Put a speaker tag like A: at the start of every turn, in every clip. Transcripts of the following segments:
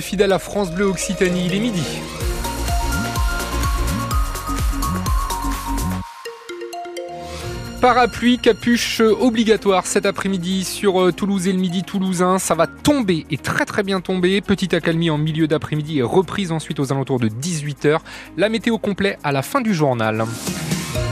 A: Fidèle à France Bleu Occitanie, il est midi. Parapluie, capuche obligatoire cet après-midi sur euh, Toulouse et le midi toulousain. Ça va tomber et très très bien tomber. Petite accalmie en milieu d'après-midi et reprise ensuite aux alentours de 18h. La météo complet à la fin du journal.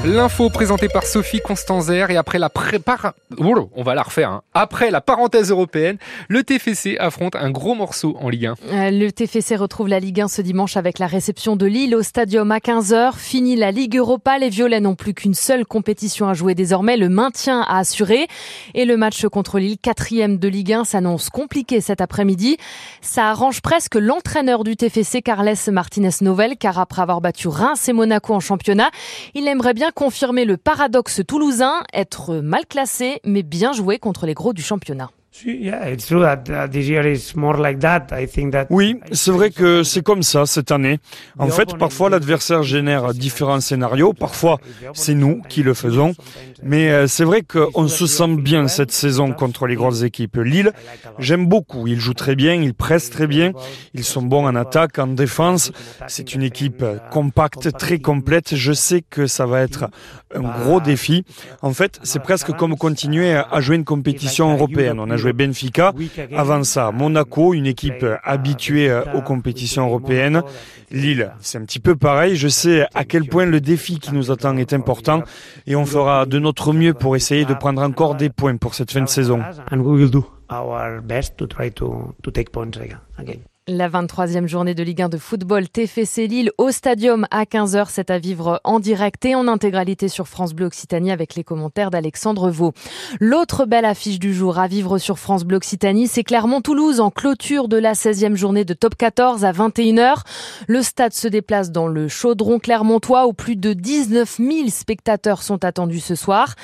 A: L'info présentée par Sophie Constanzer et après la prépare... on va la refaire. Hein. Après la parenthèse européenne, le TFC affronte un gros morceau en Ligue 1.
B: Euh, le TFC retrouve la Ligue 1 ce dimanche avec la réception de Lille au Stadium à 15h. Fini la Ligue Europa, les Violets n'ont plus qu'une seule compétition à jouer désormais, le maintien à assurer. Et le match contre Lille, quatrième de Ligue 1, s'annonce compliqué cet après-midi. Ça arrange presque l'entraîneur du TFC, Carles Martinez Novel, car après avoir battu Reims et Monaco en championnat, il aimerait bien confirmer le paradoxe toulousain, être mal classé mais bien joué contre les gros du championnat.
C: Oui, c'est vrai que c'est comme ça cette année. En fait, parfois l'adversaire génère différents scénarios, parfois c'est nous qui le faisons. Mais euh, c'est vrai qu'on se sent bien cette saison contre les grosses équipes. Lille, j'aime beaucoup. Ils jouent très bien, ils pressent très bien. Ils sont bons en attaque, en défense. C'est une équipe compacte, très complète. Je sais que ça va être un gros défi. En fait, c'est presque comme continuer à jouer une compétition européenne. On a joué Benfica. Avant ça, Monaco, une équipe habituée euh, aux compétitions européennes. Lille, c'est un petit peu pareil. Je sais à quel point le défi qui nous attend est important et on fera de notre mieux pour essayer de prendre encore des points pour cette fin de saison.
B: La 23e journée de Ligue 1 de football TFC Lille au Stadium à 15h, c'est à vivre en direct et en intégralité sur France Bleu Occitanie avec les commentaires d'Alexandre Vaux. L'autre belle affiche du jour à vivre sur France Bleu Occitanie, c'est Clermont-Toulouse en clôture de la 16e journée de Top 14 à 21h. Le stade se déplace dans le chaudron clermontois où plus de 19 000 spectateurs sont attendus ce soir.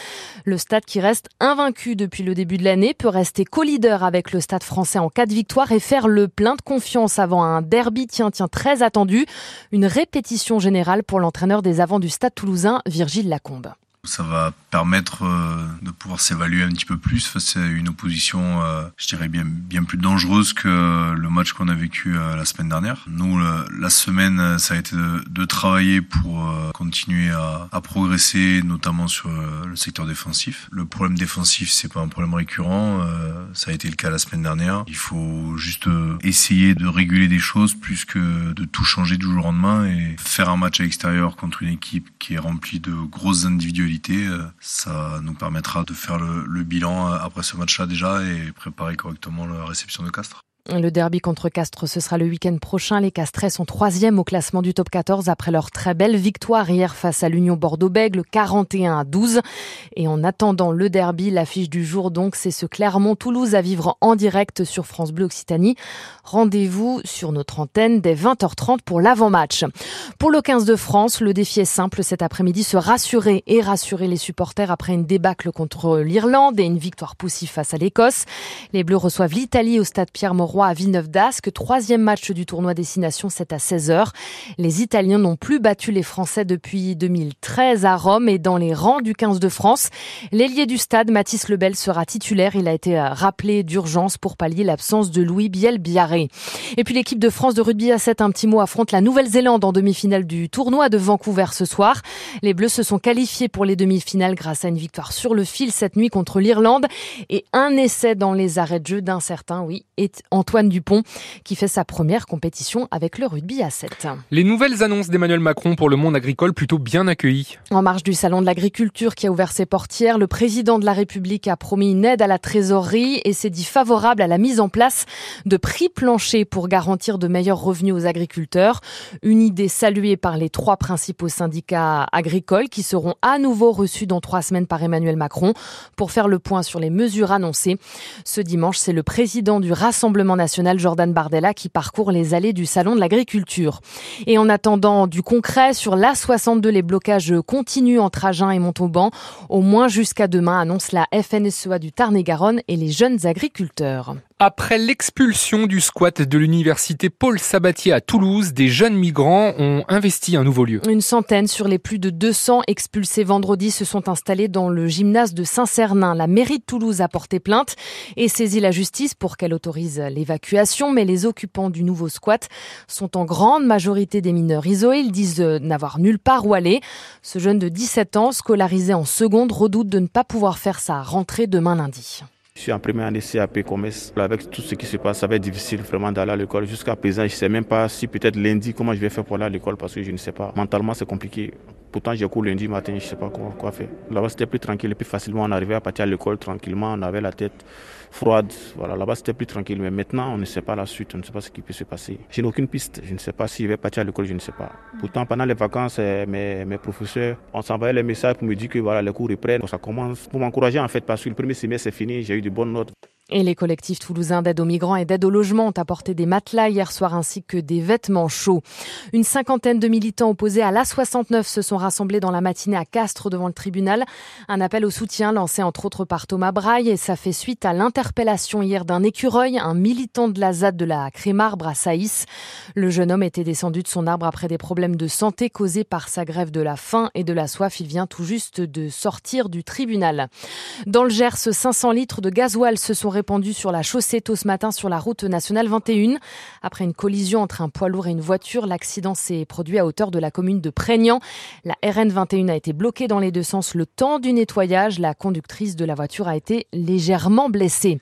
B: Le stade qui reste invaincu depuis le début de l'année peut rester co-leader avec le stade français en cas de victoire et faire le plein de confiance avant un derby tiens tiens très attendu. Une répétition générale pour l'entraîneur des avants du Stade toulousain, Virgile Lacombe.
D: Ça va permettre euh, de pouvoir s'évaluer un petit peu plus face à une opposition, euh, je dirais bien bien plus dangereuse que le match qu'on a vécu euh, la semaine dernière. Nous, la semaine, ça a été de, travailler pour continuer à, à, progresser, notamment sur le secteur défensif. Le problème défensif, c'est pas un problème récurrent. Ça a été le cas la semaine dernière. Il faut juste essayer de réguler des choses plus que de tout changer du jour au lendemain et faire un match à l'extérieur contre une équipe qui est remplie de grosses individualités euh, ça nous permettra de faire le, le bilan euh, après ce match-là déjà et préparer correctement la réception de Castres.
B: Le derby contre Castres, ce sera le week-end prochain. Les Castrais sont troisième au classement du top 14 après leur très belle victoire hier face à l'Union Bordeaux-Bègle, 41 à 12. Et en attendant le derby, l'affiche du jour donc, c'est ce Clermont-Toulouse à vivre en direct sur France Bleu Occitanie. Rendez-vous sur notre antenne dès 20h30 pour l'avant-match. Pour le 15 de France, le défi est simple cet après-midi, se rassurer et rassurer les supporters après une débâcle contre l'Irlande et une victoire poussive face à l'Écosse. Les Bleus reçoivent l'Italie au stade À Villeneuve d'Ascq. Troisième match du tournoi Destination, c'est à 16h. Les Italiens n'ont plus battu les Français depuis 2013 à Rome et dans les rangs du 15 de France. L'ailier du stade, Mathis Lebel, sera titulaire. Il a été euh, rappelé d'urgence pour pallier l'absence de Louis Biel-Biarré. Et puis l'équipe de France de rugby à 7, un petit mot, affronte la Nouvelle-Zélande en demi-finale du tournoi de Vancouver ce soir. Les Bleus se sont qualifiés pour les demi-finales grâce à une victoire sur le fil cette nuit contre l'Irlande et un essai dans les arrêts de jeu d'un certain, oui, en Antoine Dupont, qui fait sa première compétition avec le rugby à 7.
A: Les nouvelles annonces d'Emmanuel Macron pour le monde agricole plutôt bien accueillies.
B: En marge du salon de l'agriculture qui a ouvert ses portières, le président de la République a promis une aide à la trésorerie et s'est dit favorable à la mise en place de prix planchers pour garantir de meilleurs revenus aux agriculteurs. Une idée saluée par les trois principaux syndicats agricoles qui seront à nouveau reçus dans trois semaines par Emmanuel Macron pour faire le point sur les mesures annoncées. Ce dimanche, c'est le président du Rassemblement national Jordan Bardella qui parcourt les allées du Salon de l'agriculture. Et en attendant du concret sur l'A62, les blocages continuent entre Agen et Montauban, au moins jusqu'à demain, annonce la FNSEA du Tarn-et-Garonne et les jeunes agriculteurs.
A: Après l'expulsion du squat de l'université Paul Sabatier à Toulouse, des jeunes migrants ont investi un nouveau lieu.
B: Une centaine sur les plus de 200 expulsés vendredi se sont installés dans le gymnase de Saint-Cernin. La mairie de Toulouse a porté plainte et saisi la justice pour qu'elle autorise l'évacuation, mais les occupants du nouveau squat sont en grande majorité des mineurs isolés. Ils disent n'avoir nulle part où aller. Ce jeune de 17 ans, scolarisé en seconde, redoute de ne pas pouvoir faire sa rentrée demain lundi.
E: Je suis en première année CAP commerce. Avec tout ce qui se passe, ça va être difficile vraiment d'aller à l'école. Jusqu'à présent, je ne sais même pas si peut-être lundi, comment je vais faire pour aller à l'école parce que je ne sais pas. Mentalement, c'est compliqué. Pourtant, j'ai cours lundi matin, je ne sais pas quoi, faire. Là-bas, c'était plus tranquille et plus facilement. On arrivait à partir à l'école tranquillement, on avait la tête froide. Voilà, là-bas, c'était plus tranquille. Mais maintenant, on ne sait pas la suite, on ne sait pas ce qui peut se passer. Je n'ai aucune piste. Je ne sais pas si je vais partir à l'école, je ne sais pas. Pourtant, pendant les vacances, eh, mes, mes professeurs, on s'envoyait les messages pour me dire que voilà, les cours reprennent. Ça commence pour m'encourager en fait, parce que le premier semestre, c'est fini, j'ai eu de bonnes notes.
B: Et les collectifs toulousains d'aide aux migrants et d'aide au logement ont apporté des matelas hier soir ainsi que des vêtements chauds. Une cinquantaine de militants opposés à l'A69 se sont rassemblés dans la matinée à Castres devant le tribunal. Un appel au soutien lancé entre autres par Thomas Braille et ça fait suite à l'interpellation hier d'un écureuil, un militant de la ZAD de la Crémarbre à Saïs. Le jeune homme était descendu de son arbre après des problèmes de santé causés par sa grève de la faim et de la soif. Il vient tout juste de sortir du tribunal. Dans le Gers, 500 litres de gasoil se sont répandu sur la chaussée tôt ce matin sur la route nationale 21. Après une collision entre un poids lourd et une voiture, l'accident s'est produit à hauteur de la commune de Prégnant. La RN 21 a été bloquée dans les deux sens le temps du nettoyage. La conductrice de la voiture a été légèrement blessée.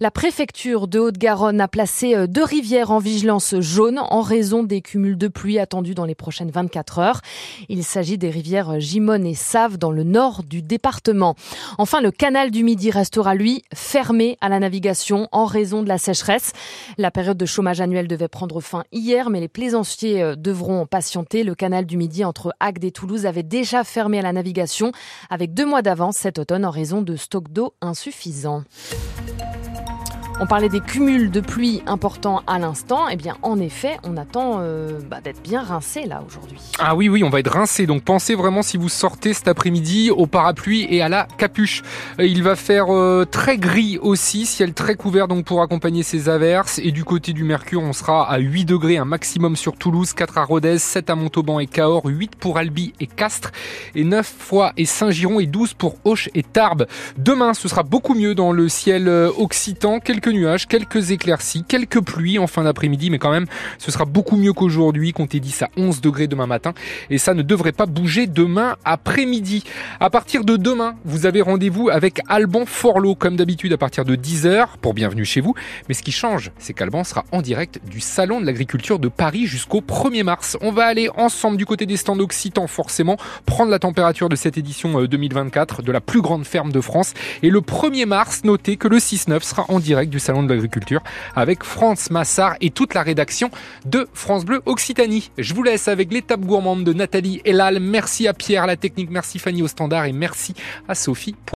B: La préfecture de Haute-Garonne a placé euh, deux rivières en vigilance jaune en raison des cumuls de pluie attendus dans les prochaines 24 heures. Il s'agit des rivières Gimone et Save dans le nord du département. Enfin, le canal du Midi restera lui fermé à la navigation en raison de la sécheresse. La période de chômage annuel devait prendre fin hier, mais les plaisanciers euh, devront patienter. Le canal du Midi entre Agde et Toulouse avait déjà fermé à la navigation avec deux mois d'avance cet automne en raison de stocks d'eau insuffisants. On parlait des cumuls de pluie importants à l'instant. Eh bien, en effet, on attend euh, bah, d'être bien rincé là aujourd'hui.
A: Ah oui, oui, on va être rincé. Donc pensez vraiment si vous sortez cet après-midi au parapluie et à la capuche. Euh, il va faire euh, très gris aussi, ciel très couvert donc pour accompagner ces averses. Et du côté du Mercure, on sera à 8 degrés, un maximum sur Toulouse, 4 à Rodez, 7 à Montauban et Cahors, 8 pour Albi et Castres, et 9 fois et Saint-Giron et 12 pour Auch et Tarbes. Demain, ce sera beaucoup mieux dans le ciel occitan. Nuages, quelques éclaircies, quelques pluies en fin d'après-midi, mais quand même, ce sera beaucoup mieux qu'aujourd'hui. Comptez 10 à 11 degrés demain matin. Et ça ne devrait pas bouger demain après-midi. À partir de demain, vous avez rendez-vous avec Alban Forlot, comme d'habitude, à partir de 10h pour Bienvenue chez vous. Mais ce qui change, c'est qu'Alban sera en direct du Salon de l'agriculture de Paris jusqu'au 1er mars. On va aller ensemble du côté des stands occitans, forcément, prendre la température de cette édition 2024 de la plus grande ferme de France. Et le 1er mars, notez que le 6-9 sera en direct du Salon de l'Agriculture avec France Massard et toute la rédaction de France Bleu Occitanie. Je vous laisse avec l'étape gourmande de Nathalie Elal. Merci à Pierre la technique, merci Fanny au standard et merci à Sophie.